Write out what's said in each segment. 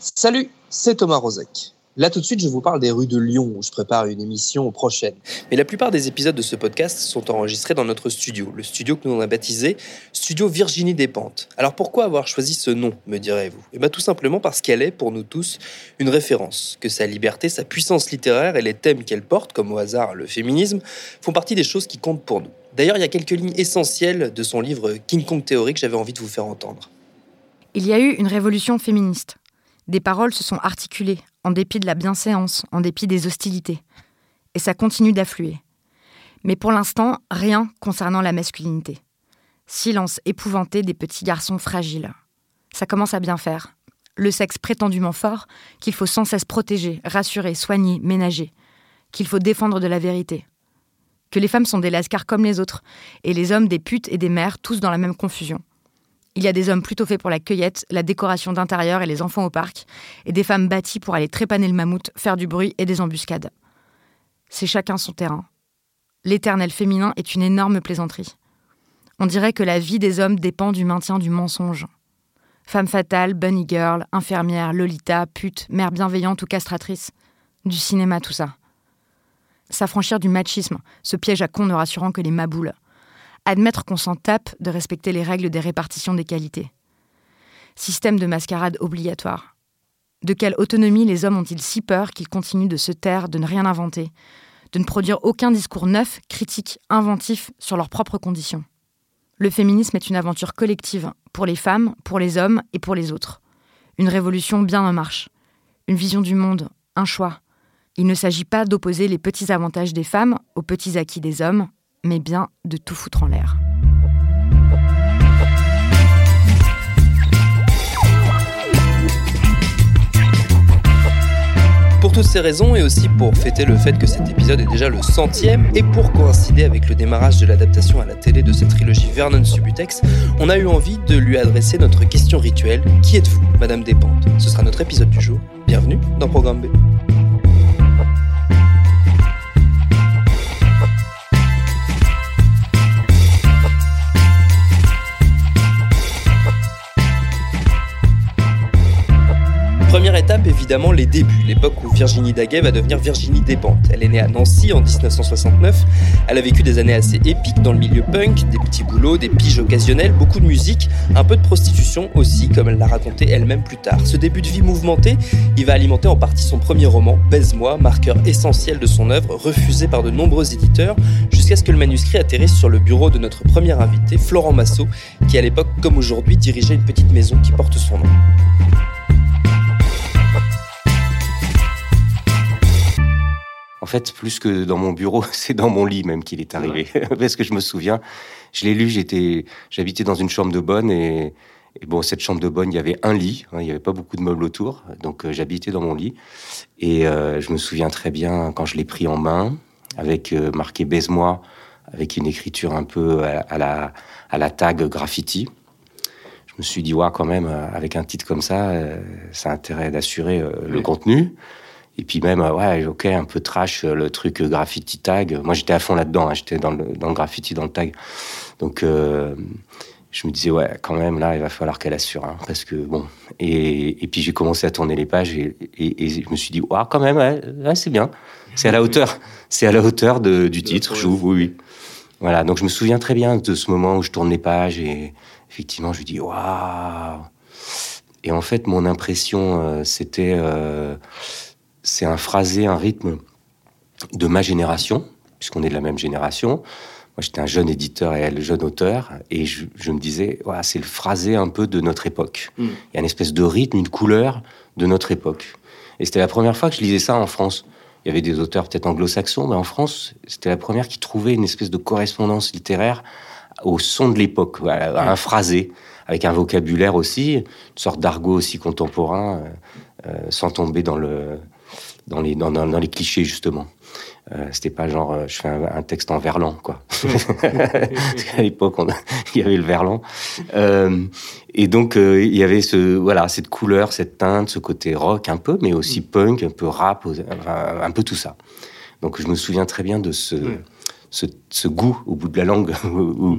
Salut, c'est Thomas Rozek. Là tout de suite, je vous parle des rues de Lyon où je prépare une émission prochaine. Mais la plupart des épisodes de ce podcast sont enregistrés dans notre studio, le studio que nous on a baptisé Studio Virginie Despentes. Alors pourquoi avoir choisi ce nom, me direz-vous? Eh bien tout simplement parce qu'elle est, pour nous tous, une référence, que sa liberté, sa puissance littéraire et les thèmes qu'elle porte, comme au hasard le féminisme, font partie des choses qui comptent pour nous. D'ailleurs, il y a quelques lignes essentielles de son livre King Kong Théorie que j'avais envie de vous faire entendre. Il y a eu une révolution féministe. Des paroles se sont articulées, en dépit de la bienséance, en dépit des hostilités. Et ça continue d'affluer. Mais pour l'instant, rien concernant la masculinité. Silence épouvanté des petits garçons fragiles. Ça commence à bien faire. Le sexe prétendument fort, qu'il faut sans cesse protéger, rassurer, soigner, ménager. Qu'il faut défendre de la vérité. Que les femmes sont des lascars comme les autres, et les hommes des putes et des mères, tous dans la même confusion. Il y a des hommes plutôt faits pour la cueillette, la décoration d'intérieur et les enfants au parc, et des femmes bâties pour aller trépaner le mammouth, faire du bruit et des embuscades. C'est chacun son terrain. L'éternel féminin est une énorme plaisanterie. On dirait que la vie des hommes dépend du maintien du mensonge. Femme fatale, bunny girl, infirmière, lolita, pute, mère bienveillante ou castratrice. Du cinéma, tout ça. S'affranchir du machisme, ce piège à con ne rassurant que les maboules admettre qu'on s'en tape de respecter les règles des répartitions des qualités. Système de mascarade obligatoire. De quelle autonomie les hommes ont-ils si peur qu'ils continuent de se taire, de ne rien inventer, de ne produire aucun discours neuf, critique, inventif sur leurs propres conditions? Le féminisme est une aventure collective, pour les femmes, pour les hommes et pour les autres. Une révolution bien en marche. Une vision du monde, un choix. Il ne s'agit pas d'opposer les petits avantages des femmes aux petits acquis des hommes, mais bien de tout foutre en l'air. Pour toutes ces raisons et aussi pour fêter le fait que cet épisode est déjà le centième et pour coïncider avec le démarrage de l'adaptation à la télé de cette trilogie Vernon Subutex, on a eu envie de lui adresser notre question rituelle Qui êtes-vous, Madame Despentes? Ce sera notre épisode du jour. Bienvenue dans Programme B. évidemment, les débuts, l'époque où Virginie Daguet va devenir Virginie Despentes. Elle est née à Nancy en 1969. Elle a vécu des années assez épiques dans le milieu punk, des petits boulots, des piges occasionnelles, beaucoup de musique, un peu de prostitution aussi, comme elle l'a raconté elle-même plus tard. Ce début de vie mouvementé, il va alimenter en partie son premier roman, Baise-moi, marqueur essentiel de son œuvre, refusé par de nombreux éditeurs, jusqu'à ce que le manuscrit atterrisse sur le bureau de notre premier invité, Florent Massot, qui à l'époque, comme aujourd'hui, dirigeait une petite maison qui porte son nom. Fait, plus que dans mon bureau, c'est dans mon lit même qu'il est arrivé. Parce que je me souviens, je l'ai lu, j'étais, j'habitais dans une chambre de bonne et, et, bon, cette chambre de bonne, il y avait un lit, hein, il n'y avait pas beaucoup de meubles autour, donc euh, j'habitais dans mon lit. Et euh, je me souviens très bien quand je l'ai pris en main, avec euh, marqué baise-moi, avec une écriture un peu à, à, la, à la tag graffiti. Je me suis dit, ouais, quand même, avec un titre comme ça, ça a intérêt d'assurer le contenu. Et puis même, ouais, ok, un peu trash, le truc graffiti tag. Moi, j'étais à fond là-dedans, hein, j'étais dans le, dans le graffiti, dans le tag. Donc, euh, je me disais, ouais, quand même, là, il va falloir qu'elle assure. Hein, parce que, bon. Et, et puis, j'ai commencé à tourner les pages et, et, et je me suis dit, ouais, quand même, ouais, ouais c'est bien. C'est à la hauteur. C'est à la hauteur de, du titre, je trouve, oui, oui. Voilà, donc je me souviens très bien de ce moment où je tourne les pages et effectivement, je me dis, waouh! Et en fait, mon impression, euh, c'était. Euh, c'est un phrasé, un rythme de ma génération, puisqu'on est de la même génération. Moi, j'étais un jeune éditeur et elle, jeune auteur, et je, je me disais, c'est le phrasé un peu de notre époque. Mm. Il y a une espèce de rythme, une couleur de notre époque. Et c'était la première fois que je lisais ça en France. Il y avait des auteurs peut-être anglo-saxons, mais en France, c'était la première qui trouvait une espèce de correspondance littéraire au son de l'époque, à un phrasé, avec un vocabulaire aussi, une sorte d'argot aussi contemporain, sans tomber dans le dans les dans, dans les clichés justement. Euh, c'était pas genre euh, je fais un, texte en verlan quoi. à l'époque il y avait le verlan euh, et donc il y avait ce voilà cette couleur, cette teinte, ce côté rock un peu, mais aussi punk, un peu rap, un peu tout ça. Donc je me souviens très bien de ce ce, ce, goût au bout de la langue où,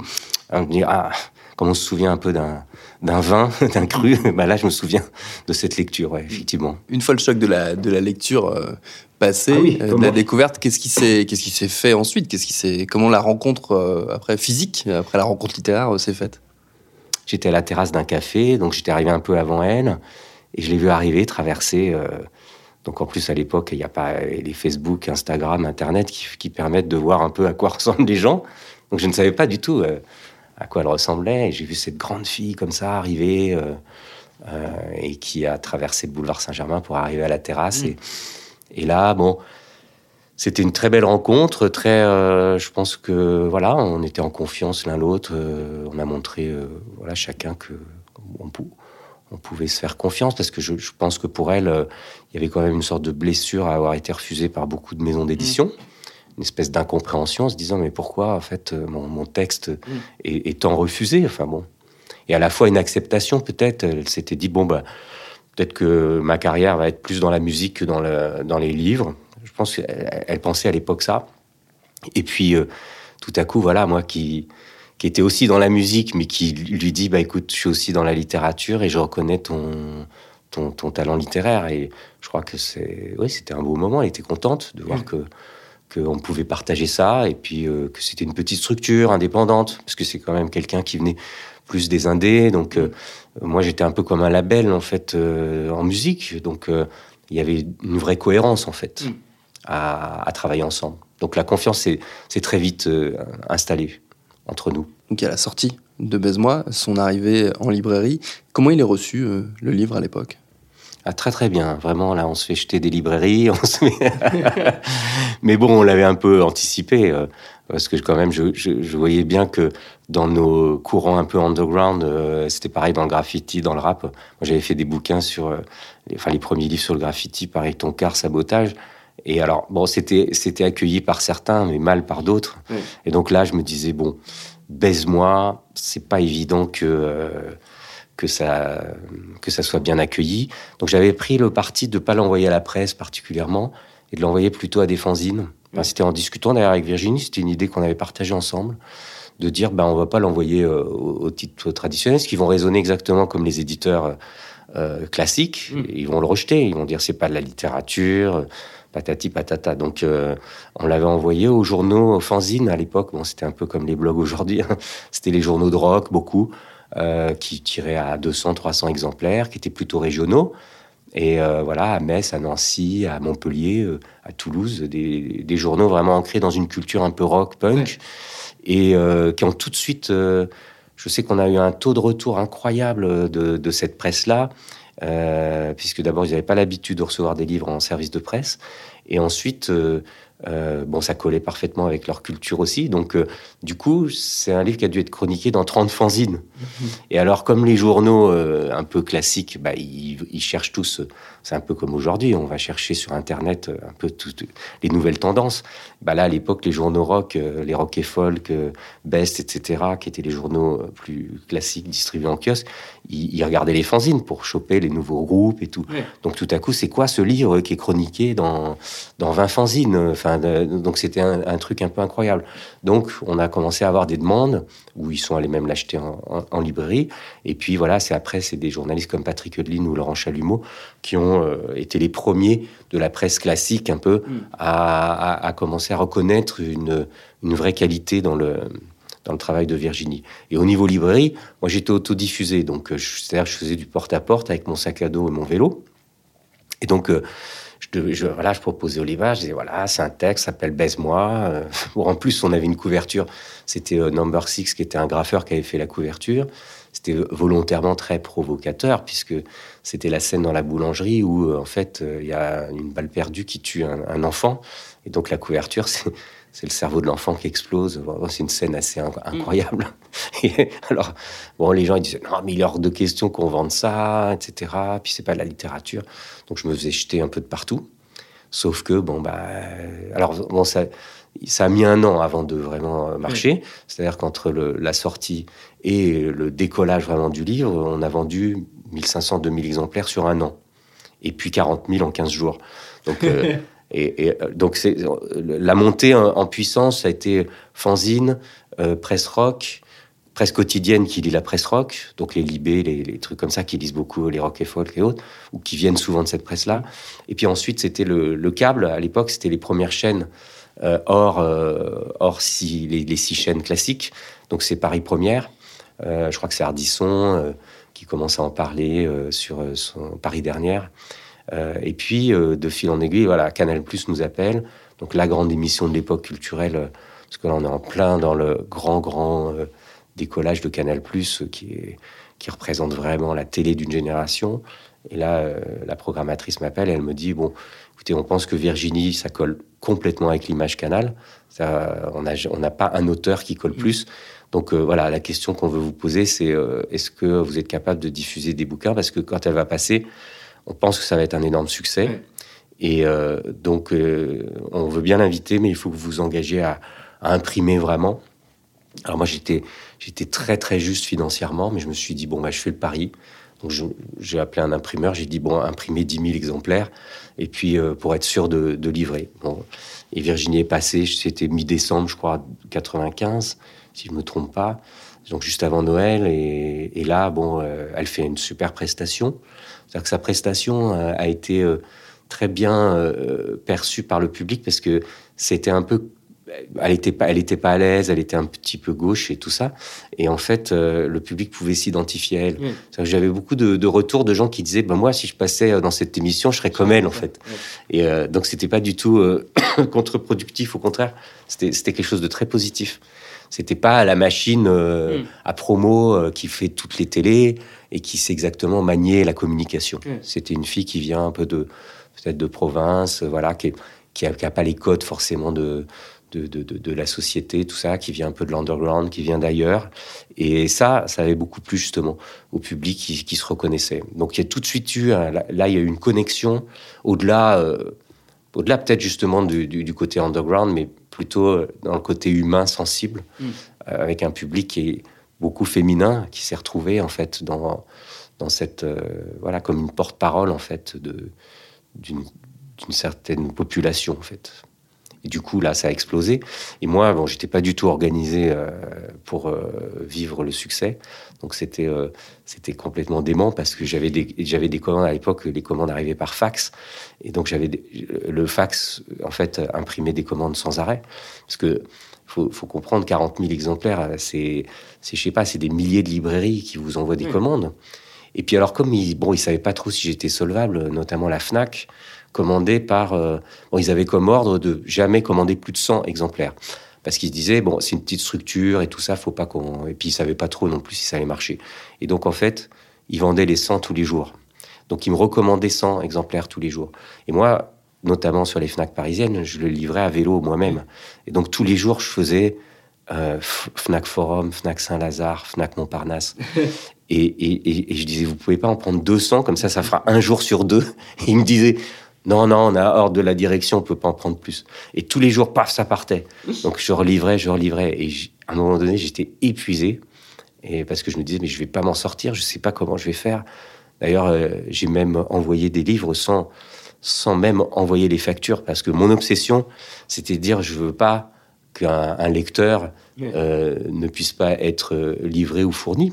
on dit ah comme on se souvient un peu d'un d'un vin, d'un cru, bah là je me souviens de cette lecture, ouais, effectivement. Une fois le choc de la, de la lecture, passé, ah euh, de la découverte. Qu'est-ce qui s'est, qu'est-ce qui s'est fait ensuite? Qu'est-ce qui s'est, comment la rencontre euh, après physique, après la rencontre littéraire, euh, s'est faite? J'étais à la terrasse d'un café, donc j'étais arrivé un peu avant elle, et je l'ai vu arriver, traverser. Donc en plus à l'époque, il n'y a pas les Facebook, Instagram, Internet qui, permettent de voir un peu à quoi ressemblent les gens. Donc je ne savais pas du tout à quoi elle ressemblait. Et j'ai vu cette grande fille comme ça arriver. et qui a traversé le boulevard Saint-Germain pour arriver à la terrasse. Mmh. Et, et là, bon, c'était une très belle rencontre, très. Euh, je pense que voilà, on était en confiance l'un l'autre. Euh, on a montré, euh, voilà, chacun que on, on, pouvait se faire confiance parce que je, je pense que pour elle, il y avait quand même une sorte de blessure à avoir été refusée par beaucoup de maisons d'édition. Mmh. Une espèce d'incompréhension, en se disant mais pourquoi en fait mon, mon texte mmh. est, est, tant refusé Enfin bon, et à la fois une acceptation peut-être. Elle s'était dit bon bah Peut-être que ma carrière va être plus dans la musique que dans, le, dans les livres. Je pense qu'elle pensait à l'époque ça. Et puis, euh, tout à coup, voilà, moi qui, qui était aussi dans la musique, mais qui lui dit, bah écoute, je suis aussi dans la littérature et je reconnais ton, ton, ton talent littéraire. Et je crois que c'est, oui, c'était un beau moment. Elle était contente de voir que qu'on pouvait partager ça et puis euh, que c'était une petite structure indépendante parce que c'est quand même quelqu'un qui venait plus des indés. Donc, euh, moi, j'étais un peu comme un label, en fait, euh, en musique. Donc, il y avait une vraie cohérence, en fait, mm. à, travailler ensemble. Donc, la confiance s'est très vite installée entre nous. Donc, à la sortie de Baise-moi, son arrivée en librairie, comment il est reçu, le livre, à l'époque? Ah, très très bien, vraiment là on se fait jeter des librairies, mais bon on l'avait un peu anticipé parce que quand même je, voyais bien que dans nos courants un peu underground, euh, c'était pareil dans le graffiti, dans le rap. J'avais fait des bouquins sur, euh, les, enfin, les premiers livres sur le graffiti, pareil, ton car, sabotage. Et alors, bon, c'était, accueilli par certains, mais mal par d'autres. Et donc là, je me disais, bon, baise-moi, c'est pas évident que, euh, que, ça, que ça soit bien accueilli. Donc j'avais pris le parti de pas l'envoyer à la presse particulièrement, et de l'envoyer plutôt à des fanzines. c'était en discutant d'ailleurs avec Virginie, c'était une idée qu'on avait partagée ensemble de dire ben on va pas l'envoyer euh, au, titre traditionnel, ce qui vont raisonner exactement comme les éditeurs euh, classiques. Mm. Ils vont le rejeter, ils vont dire c'est pas de la littérature, patati patata. Donc euh, on l'avait envoyé aux journaux, aux fanzines à l'époque. Bon, c'était un peu comme les blogs aujourd'hui. Hein. c'était les journaux de rock, beaucoup, qui tiraient à 200, 300 exemplaires, qui étaient plutôt régionaux. Et voilà, à Metz, à Nancy, à Montpellier, à Toulouse, des, des, journaux vraiment ancrés dans une culture un peu rock, punk et euh, qui ont tout de suite. Euh, je sais qu'on a eu un taux de retour incroyable de, de cette presse-là, euh, puisque d'abord ils n'avaient pas l'habitude de recevoir des livres en service de presse, et ensuite euh, bon, ça collait parfaitement avec leur culture aussi. Donc, euh, du coup, c'est un livre qui a dû être chroniqué dans 30 fanzines. Mhm. Et alors, comme les journaux euh, un peu classiques, bah, ils, ils, cherchent tous, c'est un peu comme aujourd'hui, on va chercher sur Internet un peu toutes les nouvelles tendances. Bah, là, à l'époque, les journaux rock, les rock et folk, Best, etc., qui étaient les journaux plus classiques distribués en kiosque, ils, regardaient les fanzines pour choper les nouveaux groupes et tout. Donc, tout à coup, c'est quoi ce livre qui est chroniqué dans, dans 20 fanzines enfin, donc c'était un, truc un peu incroyable. Donc on a commencé à avoir des demandes où ils sont allés même l'acheter en, librairie. Et puis voilà, c'est après c'est des journalistes comme Patrick Eudeline ou Laurent Chalumeau qui ont euh, été les premiers de la presse classique un peu mm. à, commencer à reconnaître une, vraie qualité dans le dans le travail de Virginie. Et au niveau librairie, moi j'étais autodiffusé, donc euh, c'est-à-dire je faisais du porte-à-porte avec mon sac à dos et mon vélo. Et donc, euh, je, voilà, je proposais Oliva, je disais voilà, c'est un texte, s'appelle Baise-moi. Euh, en plus, on avait une couverture, c'était euh, Number Six qui était un graffeur qui avait fait la couverture. C'était volontairement très provocateur puisque c'était la scène dans la boulangerie où euh, en fait il y a une balle perdue qui tue un, enfant et donc la couverture c'est le cerveau de l'enfant qui explose. C'est une scène assez incroyable. Et alors, bon, les gens ils disaient non, mais il est hors de question qu'on vende ça, etc. Puis c'est pas de la littérature. Donc je me faisais jeter un peu de partout. Sauf que bon bah, alors bon ça, ça a mis un an avant de vraiment marcher. C'est-à-dire qu'entre la sortie et le décollage vraiment du livre, on a vendu 1500-2000 exemplaires sur un an. Et puis 40 000 en 15 jours. Donc euh, Et, euh, donc, c'est, la montée en, puissance a été fanzine, euh, presse rock, presse quotidienne qui lit la presse rock, donc les Libé, les, trucs comme ça qui lisent beaucoup les rock et folk et autres, ou qui viennent souvent de cette presse-là. Et puis ensuite, c'était le, câble. À l'époque, c'était les premières chaînes euh, hors, hors si, les, six chaînes classiques. Donc c'est Paris Première. je crois que c'est Ardisson qui commence à en parler sur Paris Dernière. Euh, et puis, euh, de fil en aiguille, voilà, Canal Plus nous appelle. Donc, la grande émission de l'époque culturelle, euh, parce que là, on est en plein dans le grand, grand décollage de Canal Plus qui, qui représente vraiment la télé d'une génération. Et là, la programmatrice m'appelle, elle me dit Bon, écoutez, on pense que Virginie, ça colle complètement avec l'image Canal. Ça, on n'a on pas un auteur qui colle plus. Donc voilà, la question qu'on veut vous poser, c'est est-ce que vous êtes capable de diffuser des bouquins? Parce que quand elle va passer, on pense que ça va être un énorme succès. Et euh, donc, euh, on veut bien l'inviter, mais il faut que vous vous engagiez à, imprimer vraiment. Alors moi, j'étais, j'étais très très juste financièrement, mais je me suis dit, bon, bah, je fais le pari. Donc j'ai appelé un imprimeur, j'ai dit, bon, imprimer 10 000 exemplaires, et puis euh, pour être sûr de, livrer. Et Virginie est passée, c'était mi-décembre, je crois, 95, si je me trompe pas, donc juste avant Noël. Et, et là, bon, elle fait une super prestation. C'est-à-dire que sa prestation euh, a été euh, très bien euh, perçue par le public parce que c'était un peu elle était pas, elle était pas à l'aise, elle était un petit peu gauche et tout ça. Et en fait, le public pouvait s'identifier à elle. J'avais beaucoup de, retours de gens qui disaient, ben moi, si je passais dans cette émission, je serais comme elle, en fait. Et donc, c'était pas du tout contre-productif. Au contraire, c'était quelque chose de très positif. C'était pas la machine mm. à promo qui fait toutes les télés et qui sait exactement manier la communication. C'était une fille qui vient un peu de peut-être de province, voilà, qui qui a, pas les codes forcément de de, de, de, la société, tout ça, qui vient un peu de l'underground, qui vient d'ailleurs. Et ça, ça avait beaucoup plus justement au public qui, qui se reconnaissait. Donc il y a tout de suite eu, là, il y a eu une connexion au-delà, euh, au-delà peut-être justement du, du, côté underground, mais plutôt euh, dans le côté humain, sensible, mm. euh, avec un public qui est beaucoup féminin qui s'est retrouvé en fait dans, dans cette euh, voilà comme une porte-parole en fait de d'une certaine population en fait. Et du coup là ça a explosé. Et moi bon j'étais pas du tout organisé euh, pour euh, vivre le succès. Donc c'était c'était complètement dément parce que j'avais des j'avais des commandes à l'époque les commandes arrivaient par fax et donc j'avais le fax en fait imprimait des commandes sans arrêt parce que faut, faut comprendre 40 000 exemplaires, c'est, je sais pas, c'est des milliers de librairies qui vous envoient des commandes. Et puis alors, comme ils, bon, ils savaient pas trop si j'étais solvable, notamment la Fnac, commandé par, euh, bon, ils avaient comme ordre de jamais commander plus de 100 exemplaires. Parce qu'ils se disaient, bon, c'est une petite structure et tout ça, faut pas qu'on. Et puis ils savaient pas trop non plus si ça allait marcher. Et donc en fait, ils vendaient les 100 tous les jours. Donc ils me recommandaient 100 exemplaires tous les jours. Et moi, notamment sur les FNAC parisiennes, je le livrais à vélo moi-même. Et donc tous les jours, je faisais euh, FNAC Forum, FNAC Saint-Lazare, FNAC Montparnasse. et, et, et, je disais, vous pouvez pas en prendre 200, comme ça, ça fera un jour sur deux. Et il me disait, non, non, on a hors de la direction, on peut pas en prendre plus. Et tous les jours, paf, ça partait. Donc je relivrais, je relivrais. Et à un moment donné, j'étais épuisé. Et parce que je me disais, mais je vais pas m'en sortir, je sais pas comment je vais faire. D'ailleurs, euh, j'ai même envoyé des livres sans, sans même envoyer les factures, parce que mon obsession, c'était de dire je veux pas qu'un lecteur euh, ne puisse pas être euh, livré ou fourni.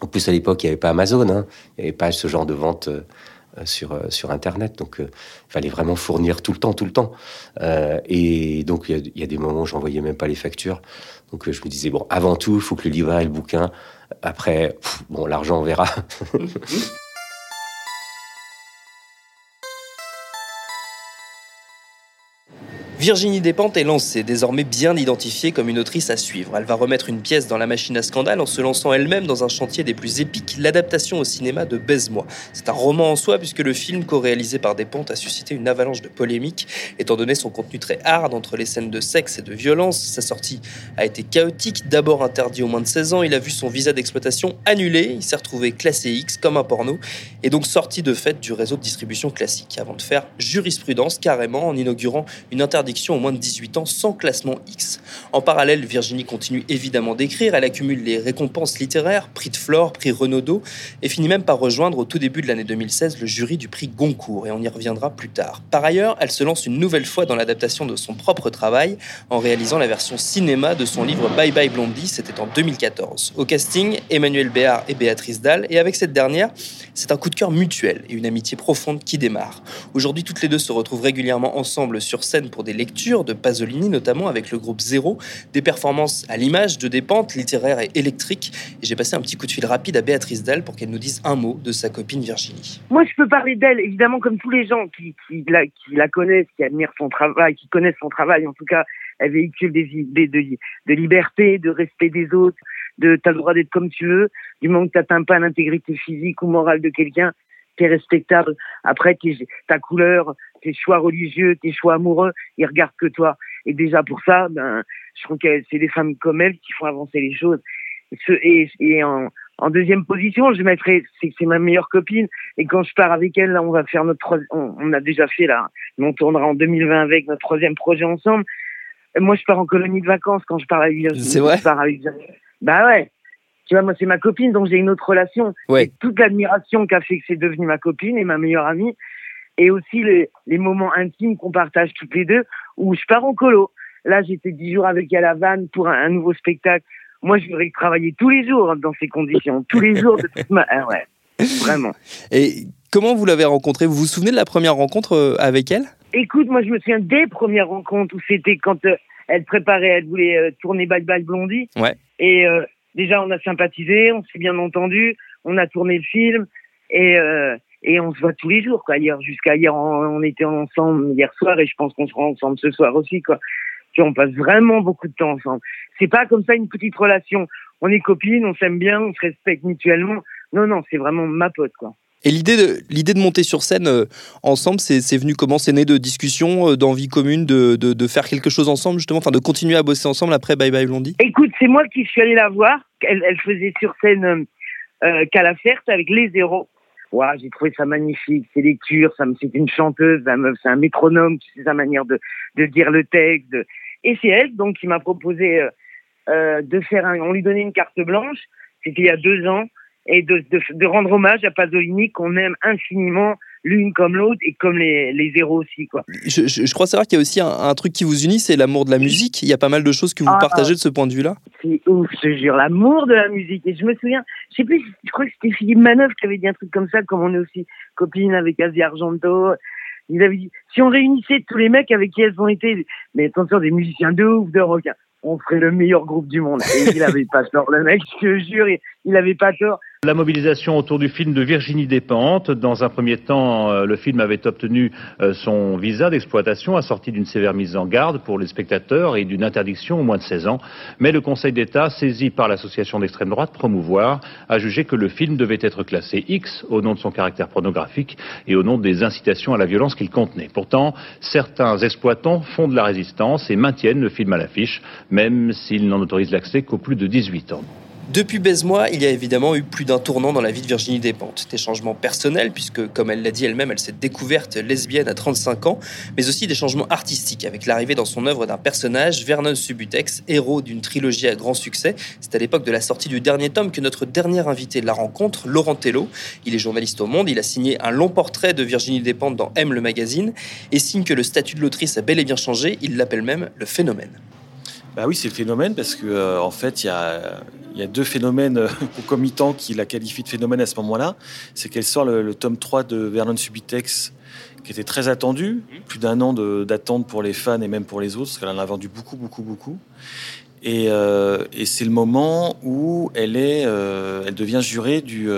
En plus, à l'époque, il n'y avait pas Amazon, hein. il n'y avait pas ce genre de vente euh, sur, sur Internet, donc il fallait vraiment fournir tout le temps, tout le temps. et donc, il y, a des moments où j'envoyais même pas les factures. Donc, je me disais, bon, avant tout, il faut que le livre ait le bouquin. Après, bon, l'argent, on verra. Virginie Despentes est lancée, désormais bien identifiée comme une autrice à suivre. Elle va remettre une pièce dans la machine à scandale en se lançant elle-même dans un chantier des plus épiques, l'adaptation au cinéma de Baise-moi. C'est un roman en soi puisque le film co-réalisé par Despentes a suscité une avalanche de polémiques, étant donné son contenu très hard entre les scènes de sexe et de violence. Sa sortie a été chaotique, d'abord interdit aux moins de 16 ans, il a vu son visa d'exploitation annulé, il s'est retrouvé classé X comme un porno, et donc sorti de fait du réseau de distribution classique, avant de faire jurisprudence carrément en inaugurant une interdiction au moins de 18 ans sans classement X. En parallèle, Virginie continue évidemment d'écrire, elle accumule les récompenses littéraires, prix de Flore, prix Renaudot, et finit même par rejoindre au tout début de l'année 2016 le jury du prix Goncourt, et on y reviendra plus tard. Par ailleurs, elle se lance une nouvelle fois dans l'adaptation de son propre travail en réalisant la version cinéma de son livre Bye Bye Blondie, c'était en 2014. Au casting, Emmanuel Béard et Béatrice Dalle, et avec cette dernière, c'est un coup de cœur mutuel et une amitié profonde qui démarre. Aujourd'hui, toutes les deux se retrouvent régulièrement ensemble sur scène pour des lectures de Pasolini, notamment avec le groupe Zéro, des performances à l'image de dépente littéraires et électriques. Et j'ai passé un petit coup de fil rapide à Béatrice Dalle pour qu'elle nous dise un mot de sa copine Virginie. Moi, je peux parler d'elle, évidemment, comme tous les gens qui, qui la connaissent, qui admirent son travail, qui connaissent son travail. En tout cas, elle véhicule des idées de, liberté, de respect des autres, de t'as le droit d'être comme tu veux, du moment que t'atteins pas l'intégrité physique ou morale de quelqu'un, t'es respectable. Après, ta couleur, tes choix religieux, tes choix amoureux, ils regardent que toi. Et déjà pour ça, ben, je trouve que c'est des femmes comme elle qui font avancer les choses. Et, en, deuxième position, je mettrais, c'est c'est ma meilleure copine. Et quand je pars avec elle, là, on va faire notre, on, on a déjà fait là, on tournera en 2020 avec notre troisième projet ensemble. Moi, je pars en colonie de vacances quand je pars avec Virginie. C'est vrai. Je pars avec Bah ouais. Tu vois, moi, c'est ma copine, donc j'ai une autre relation. Ouais. Toute l'admiration qu'a fait que c'est devenu ma copine et ma meilleure amie et aussi les, les moments intimes qu'on partage toutes les deux, où je pars en colo. Là, j'étais dix jours avec elle à Vannes pour un, un, nouveau spectacle. Moi, je voudrais travailler tous les jours dans ces conditions, tous les jours de toute ma... Ah ouais, vraiment. Et comment vous l'avez rencontrée? Vous vous souvenez de la première rencontre euh, avec elle? Écoute, moi, je me souviens des premières rencontres où c'était quand euh, elle préparait, elle voulait euh, tourner Bye Bye Blondie. Ouais. Et euh, déjà, on a sympathisé, on s'est bien entendu, on a tourné le film. Et euh, et on se voit tous les jours quoi hier jusqu'à hier on, on, était ensemble hier soir et je pense qu'on sera ensemble ce soir aussi quoi puis on passe vraiment beaucoup de temps ensemble c'est pas comme ça une petite relation on est copines on s'aime bien on se respecte mutuellement non non c'est vraiment ma pote quoi et l'idée de, monter sur scène euh, ensemble, c'est, venu comment? C'est né de discussions, euh, d'envie commune, de, faire quelque chose ensemble, justement, enfin de continuer à bosser ensemble après Bye Bye Blondie? Écoute, c'est moi qui suis allée la voir. Elle, faisait sur scène euh, Calaferte avec les zéros. Ouais, j'ai trouvé ça magnifique, ses lectures, ça c'est une chanteuse, c'est un métronome, c'est sa manière de, dire le texte. Et c'est elle, donc, qui m'a proposé euh, euh, de faire un, on lui donnait une carte blanche, c'était il y a deux ans, et de, de, de rendre hommage à Pasolini qu'on aime infiniment, l'une comme l'autre et comme les, les zéros aussi. Quoi. Je, je, je crois savoir qu'il y a aussi un, un, truc qui vous unit, c'est l'amour de la musique. Il y a pas mal de choses que vous ah, partagez de ce point de vue-là. C'est ouf, je te jure, l'amour de la musique. Et je me souviens, je sais plus, je crois que c'était Philippe Manœuvre qui avait dit un truc comme ça, comme on est aussi copine avec Asie Argento. Ils avaient dit, si on réunissait tous les mecs avec qui elles ont été, mais attention, des musiciens de ouf, de rock, on ferait le meilleur groupe du monde. Et il avait pas tort, le mec, je te jure, il avait pas tort. La mobilisation autour du film de Virginie Despentes. Dans un premier temps, euh, le film avait obtenu euh, son visa d'exploitation assorti d'une sévère mise en garde pour les spectateurs et d'une interdiction au moins de 16 ans. Mais le Conseil d'État, saisi par l'association d'extrême droite Promouvoir, a jugé que le film devait être classé X au nom de son caractère pornographique et au nom des incitations à la violence qu'il contenait. Pourtant, certains exploitants font de la résistance et maintiennent le film à l'affiche, même s'ils n'en autorisent l'accès qu'aux plus de 18 ans. Depuis Baise-moi, il y a évidemment eu plus d'un tournant dans la vie de Virginie Despentes. Des changements personnels, puisque, comme elle l'a dit elle-même, elle s'est découverte lesbienne à 35 ans, mais aussi des changements artistiques, avec l'arrivée dans son œuvre d'un personnage, Vernon Subutex, héros d'une trilogie à grand succès. C'est à l'époque de la sortie du dernier tome que notre dernier invité de la rencontre, Laurent Tello, il est journaliste au Monde, il a signé un long portrait de Virginie Despentes dans M le magazine, et signe que le statut de l'autrice a bel et bien changé, il l'appelle même le phénomène. Bah oui, c'est le phénomène parce que euh, en fait, il y a, y a, deux phénomènes euh, concomitants qui la qualifient de phénomène à ce moment-là. C'est qu'elle sort le, le, tome 3 de Vernon Subutex, qui était très attendu, plus d'un an d'attente pour les fans et même pour les autres, parce qu'elle en a vendu beaucoup, beaucoup, beaucoup. Et, euh, et c'est le moment où elle est, euh, elle devient jurée du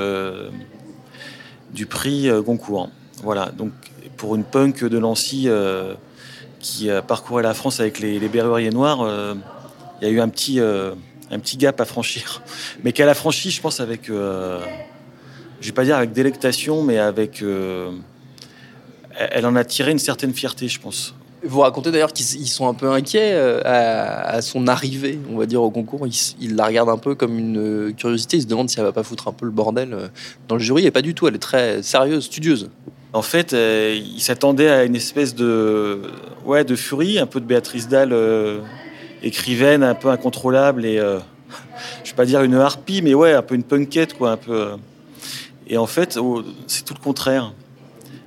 du prix Goncourt. Voilà. Donc pour une punk de Nancy qui parcourait la France avec les, les noirs, il y a eu un petit, un petit gap à franchir. Mais qu'elle a franchi, je pense, avec, je vais pas dire avec délectation, mais avec elle en a tiré une certaine fierté, je pense. Vous racontez d'ailleurs qu'ils sont un peu inquiets euh, à, son arrivée, on va dire, au concours. Ils, la regardent un peu comme une curiosité. Ils se demandent si elle va pas foutre un peu le bordel euh, dans le jury. Et pas du tout. Elle est très sérieuse, studieuse. En fait, euh, ils s'attendaient à une espèce de, ouais, de furie, un peu de Béatrice Dalle, écrivaine, un peu incontrôlable et, je vais pas dire une harpie, mais ouais, un peu une punkette, quoi, un peu. Et en fait, c'est tout le contraire.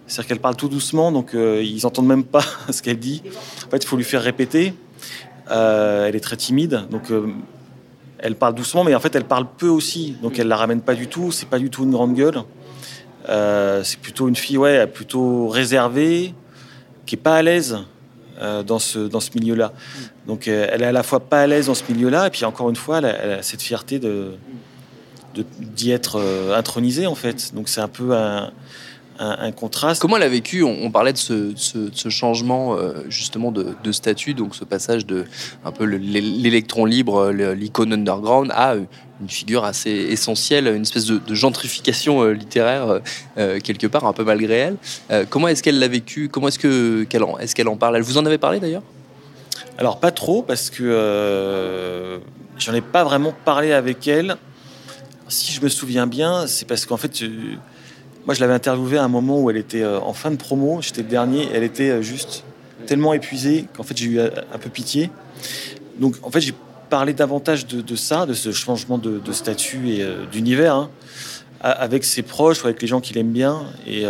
C'est-à-dire qu'elle parle tout doucement, donc euh, ils n'entendent même pas ce qu'elle dit. En fait, il faut lui faire répéter. Euh, elle est très timide, donc euh, elle parle doucement, mais en fait, elle parle peu aussi. Donc elle la ramène pas du tout. C'est pas du tout une grande gueule. C'est plutôt une fille, ouais, plutôt réservée, qui est pas à l'aise dans ce dans ce milieu-là. Donc elle est à la fois pas à l'aise dans ce milieu-là, et puis encore une fois, elle a, cette fierté de d'y être intronisée en fait. Donc c'est un peu un un, contraste. Comment elle a vécu on, parlait de ce, changement euh, justement de, statut, donc ce passage de un peu l'électron libre, l'icône underground, à une figure assez essentielle, une espèce de, gentrification euh, littéraire euh, quelque part, un peu malgré elle. comment est-ce qu'elle l'a vécu Comment est-ce que qu'elle en, est-ce qu'elle en parle? Elle vous en avait parlé d'ailleurs? Alors pas trop parce que j'en ai pas vraiment parlé avec elle. Si je me souviens bien, c'est parce qu'en fait, moi, je l'avais interviewée à un moment où elle était euh, en fin de promo. J'étais le dernier. Elle était euh, juste tellement épuisée qu'en fait, j'ai eu euh, un peu pitié. Donc, en fait, j'ai parlé davantage de, ça, de ce changement de, statut et d'univers, hein, avec ses proches ou avec les gens qu'il aime bien. Et,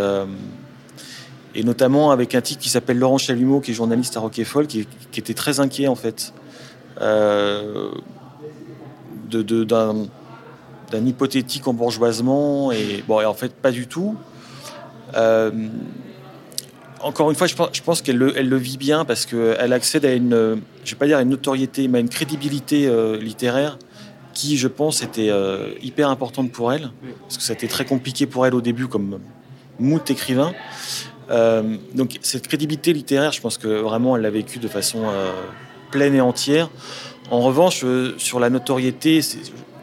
notamment avec un type qui s'appelle Laurent Chalumeau, qui est journaliste à Folk, qui, qui, était très inquiet, en fait, de, d'un hypothétique embourgeoisement et bon, et en fait pas du tout. Euh, encore une fois, je pense, qu'elle le, elle le, vit bien parce qu'elle accède à une, je vais pas dire une notoriété, mais à une crédibilité euh, littéraire qui, je pense, était euh, hyper importante pour elle parce que ça a été très compliqué pour elle au début comme mout écrivain. donc cette crédibilité littéraire, je pense que vraiment elle l'a vécu de façon pleine et entière. En revanche, sur la notoriété,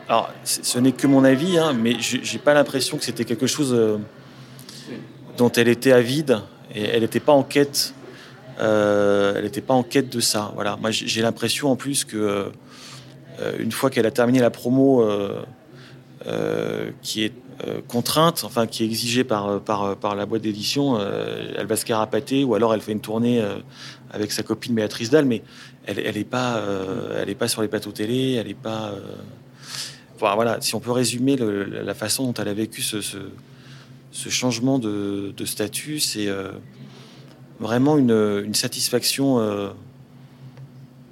alors, ce n'est que mon avis, hein, mais j'ai pas l'impression que c'était quelque chose euh, dont elle était avide et elle n'était pas en quête. Euh, elle n'était pas en quête de ça. Voilà. Moi, j'ai l'impression en plus que euh, une fois qu'elle a terminé la promo, qui est contrainte, enfin qui est exigée par, la boîte d'édition, elle va se carapater ou alors elle fait une tournée avec sa copine Béatrice Dalle, mais elle n'est pas, pas sur les plateaux télé, elle n'est pas voilà, si on peut résumer la façon dont elle a vécu ce, changement de, statut, c'est euh, vraiment une, satisfaction euh,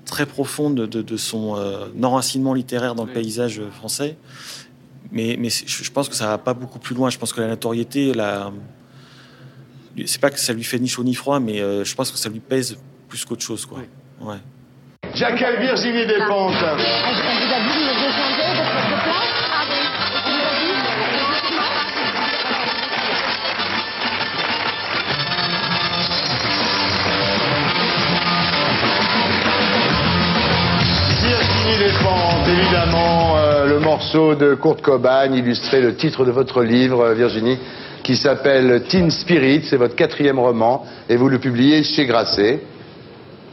très profonde de, son euh, enracinement littéraire dans le paysage français. Mais, je pense que ça va pas beaucoup plus loin. Je pense que la notoriété, la... c'est pas que ça lui fait ni chaud ni froid, mais je pense que ça lui pèse plus qu'autre chose. Quoi. Ouais. Jacques Virginie Despentes. Évidemment, euh, le morceau de Kurt Cobain illustrait le titre de votre livre, euh, Virginie, qui s'appelle Teen Spirit. C'est votre quatrième roman et vous le publiez chez Grasset.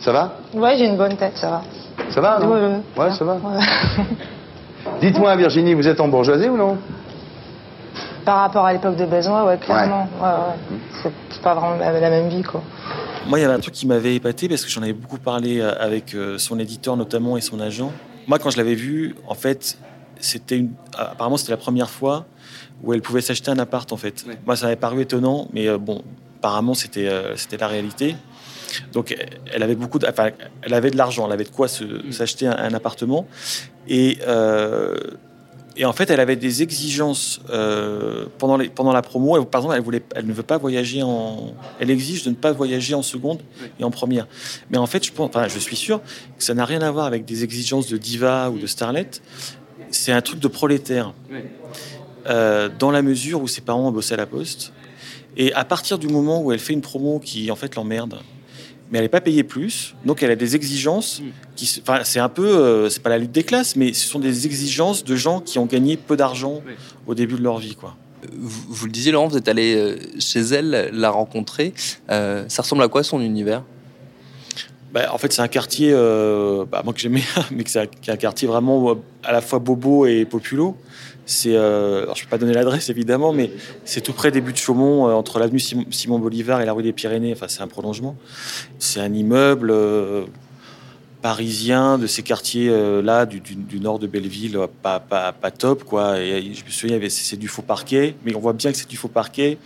Ça va? Ouais, j'ai une bonne tête, ça va. Ça va, non? Ouais, ça va. Dites-moi, Virginie, vous êtes en bourgeoisie ou non? Par rapport à l'époque de besoin, ouais, clairement. Ouais. Ouais, C'est pas vraiment la même vie, quoi. Moi, il y avait un truc qui m'avait épaté parce que j'en avais beaucoup parlé euh, avec son éditeur notamment et son agent. Moi, quand je l'avais vue, en fait, c'était une... apparemment c'était la première fois où elle pouvait s'acheter un appart en fait. Moi, ça m'avait paru étonnant, mais euh, bon, apparemment c'était euh, c'était la réalité. Donc, elle avait beaucoup, de... enfin, elle avait de l'argent, elle avait de quoi mm. s'acheter un, appartement et euh, et en fait, elle avait des exigences euh, pendant, pendant la promo. par exemple, elle, elle ne veut pas voyager en. Elle exige de ne pas voyager en seconde et en première. Mais en fait, je, pense, je suis sûr que ça n'a rien à voir avec des exigences de diva ou de starlet. C'est un truc de prolétaire. Euh, dans la mesure où ses parents ont bossé à la poste. Et à partir du moment où elle fait une promo qui, en fait, l'emmerde, mais elle n'est pas payée plus. Donc elle a des exigences qui, enfin, c'est un peu, euh, c'est pas la lutte des classes, mais ce sont des exigences de gens qui ont gagné peu d'argent au début de leur vie, quoi. Vous, vous le disiez, Laurent, vous êtes allé euh, chez elle, la rencontrer. Euh, ça ressemble à quoi son univers? Bah, en fait, c'est un quartier, euh, bah, moi que j'aimais, mais que c'est un, qui est un quartier vraiment euh, à la fois bobo et populo. C'est, euh, alors je peux pas donner l'adresse évidemment, mais c'est tout près des buts de Chaumont, euh, entre l'avenue Simon, Simon Bolivar et la rue des Pyrénées. Enfin, c'est un prolongement. C'est un immeuble euh, parisien de ces quartiers euh, là du, nord de Belleville, pas, top quoi. Et je me souviens, c'est du faux parquet, mais on voit bien que c'est du faux parquet.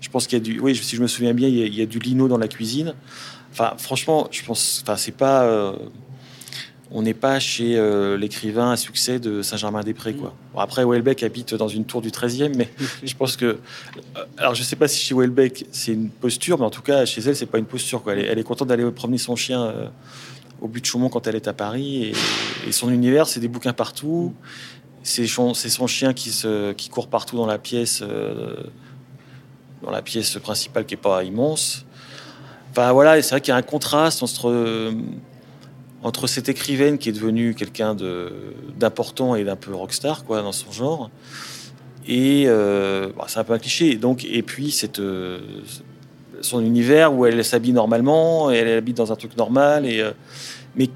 Je pense qu'il y a du, oui, si je me souviens bien, il y a, du lino dans la cuisine. Enfin, franchement, je pense, enfin, c'est pas, on n'est pas chez euh, l'écrivain à succès de Saint-Germain-des-Prés, quoi. Bon, après, Houellebecq habite dans une tour du 13e, mais je pense que, euh, alors, je sais pas si chez Houellebecq c'est une posture, mais en tout cas, chez elle, c'est pas une posture, quoi. Elle est, elle est contente d'aller promener son chien euh, au but de Chaumont quand elle est à Paris, et, et son univers, c'est des bouquins partout. C'est son, c'est son chien qui, se, qui court partout dans la pièce, euh, dans la pièce principale qui est pas immense. Enfin voilà, c'est vrai qu'il y a un contraste entre, entre cette écrivaine qui est devenue quelqu'un d'important et d'un peu rockstar quoi dans son genre, et euh, bon, c'est un peu un cliché. Donc et puis cette euh, son univers où elle s'habille normalement, et elle habite dans un truc normal et euh, mais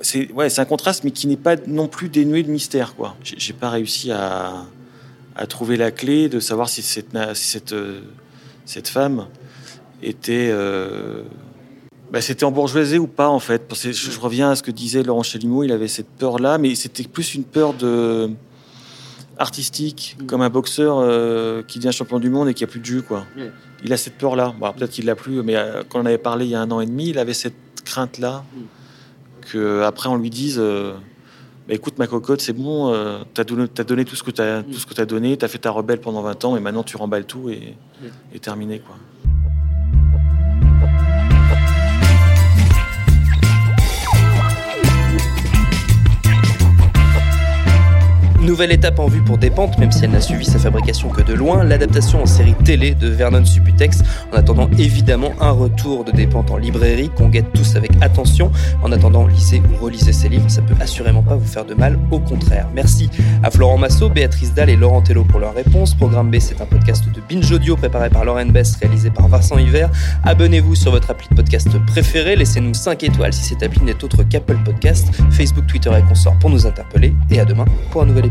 c'est ouais c'est un contraste mais qui n'est pas non plus dénué de mystère quoi. J'ai pas réussi à à trouver la clé de savoir si cette si cette cette femme était bah, c'était embourgeoisé ou pas en fait? Parce que je, je reviens à ce que disait Laurent Chalumeau, il avait cette peur là, mais c'était plus une peur de artistique, comme un boxeur euh, qui devient champion du monde et qui a plus de jus quoi. Ouais. Il a cette peur là. Bon, peut-être qu'il l'a plus, mais euh, quand on avait parlé il y a un an et demi, il avait cette crainte là que après on lui dise. euh, bah, écoute ma cocotte, c'est bon, t'as donné, t'as donné tout ce que t'as, tout ce que t'as donné, t'as fait ta rebelle pendant 20 ans et maintenant tu remballes tout et, et terminé quoi. Nouvelle étape en vue pour Dépente, même si elle n'a suivi sa fabrication que de loin, l'adaptation en série télé de Vernon Subutex, en attendant évidemment un retour de Dépente en librairie qu'on guette tous avec attention. En attendant, lisez ou relisez ces livres, ça peut assurément pas vous faire de mal, au contraire. Merci à Florent Massot, Béatrice Dalle et Laurent Tello pour leur réponse. Programme B, c'est un podcast de Binge Audio préparé par Lauren Bess, réalisé par Vincent Hiver. Abonnez-vous sur votre appli de podcast préféré, laissez-nous 5 étoiles si cette appli n'est autre qu'Apple Podcast, Facebook, Twitter et consorts pour nous interpeller. Et à demain pour un nouvel